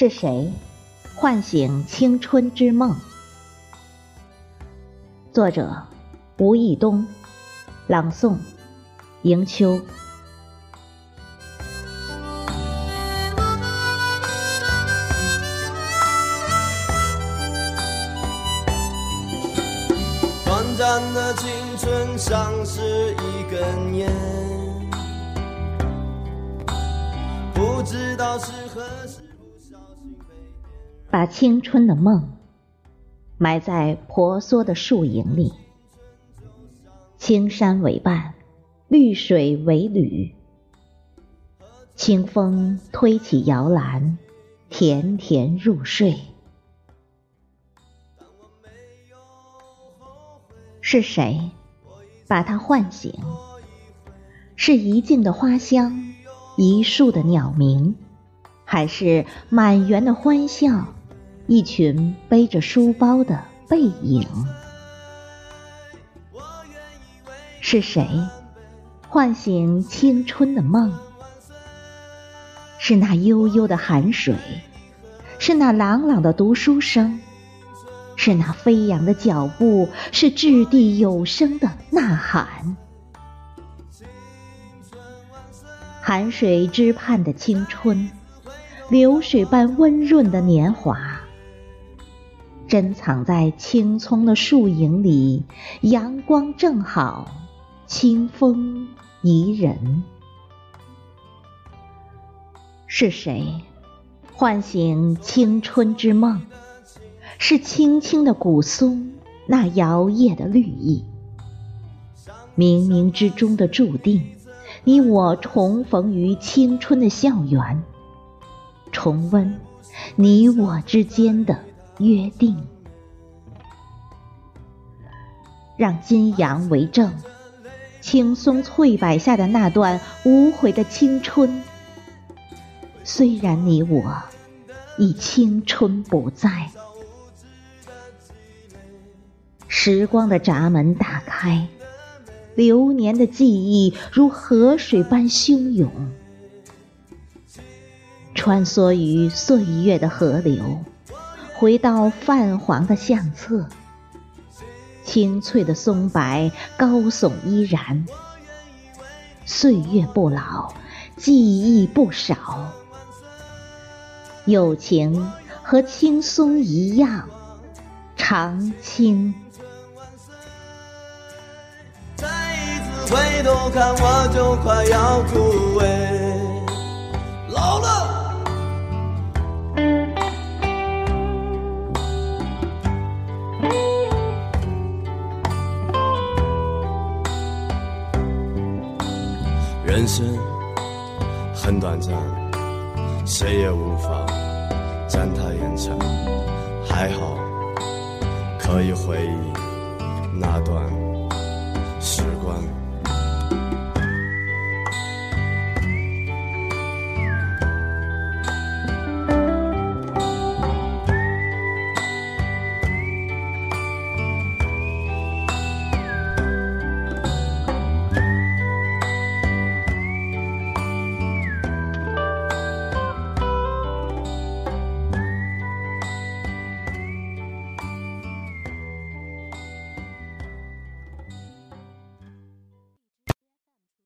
是谁唤醒青春之梦？作者：吴义东，朗诵：迎秋。短暂的青春像是一根烟，不知道是何时。把青春的梦埋在婆娑的树影里，青山为伴，绿水为侣，清风推起摇篮，甜甜入睡。是谁把它唤醒？是一径的花香，一树的鸟鸣，还是满园的欢笑，一群背着书包的背影？是谁唤醒青春的梦？是那悠悠的寒水，是那朗朗的读书声。是那飞扬的脚步，是掷地有声的呐喊。寒水之畔的青春，流水般温润的年华，珍藏在青葱的树影里，阳光正好，清风宜人。是谁唤醒青春之梦？是青青的古松，那摇曳的绿意。冥冥之中的注定，你我重逢于青春的校园，重温你我之间的约定。让金阳为证，青松翠柏下的那段无悔的青春。虽然你我已青春不在。时光的闸门打开，流年的记忆如河水般汹涌，穿梭于岁月的河流，回到泛黄的相册。青翠的松柏高耸依然，岁月不老，记忆不少。友情和青松一样长青。回头看，我就快要枯萎，老了。人生很短暂，谁也无法将它延长。还好，可以回忆那段时光。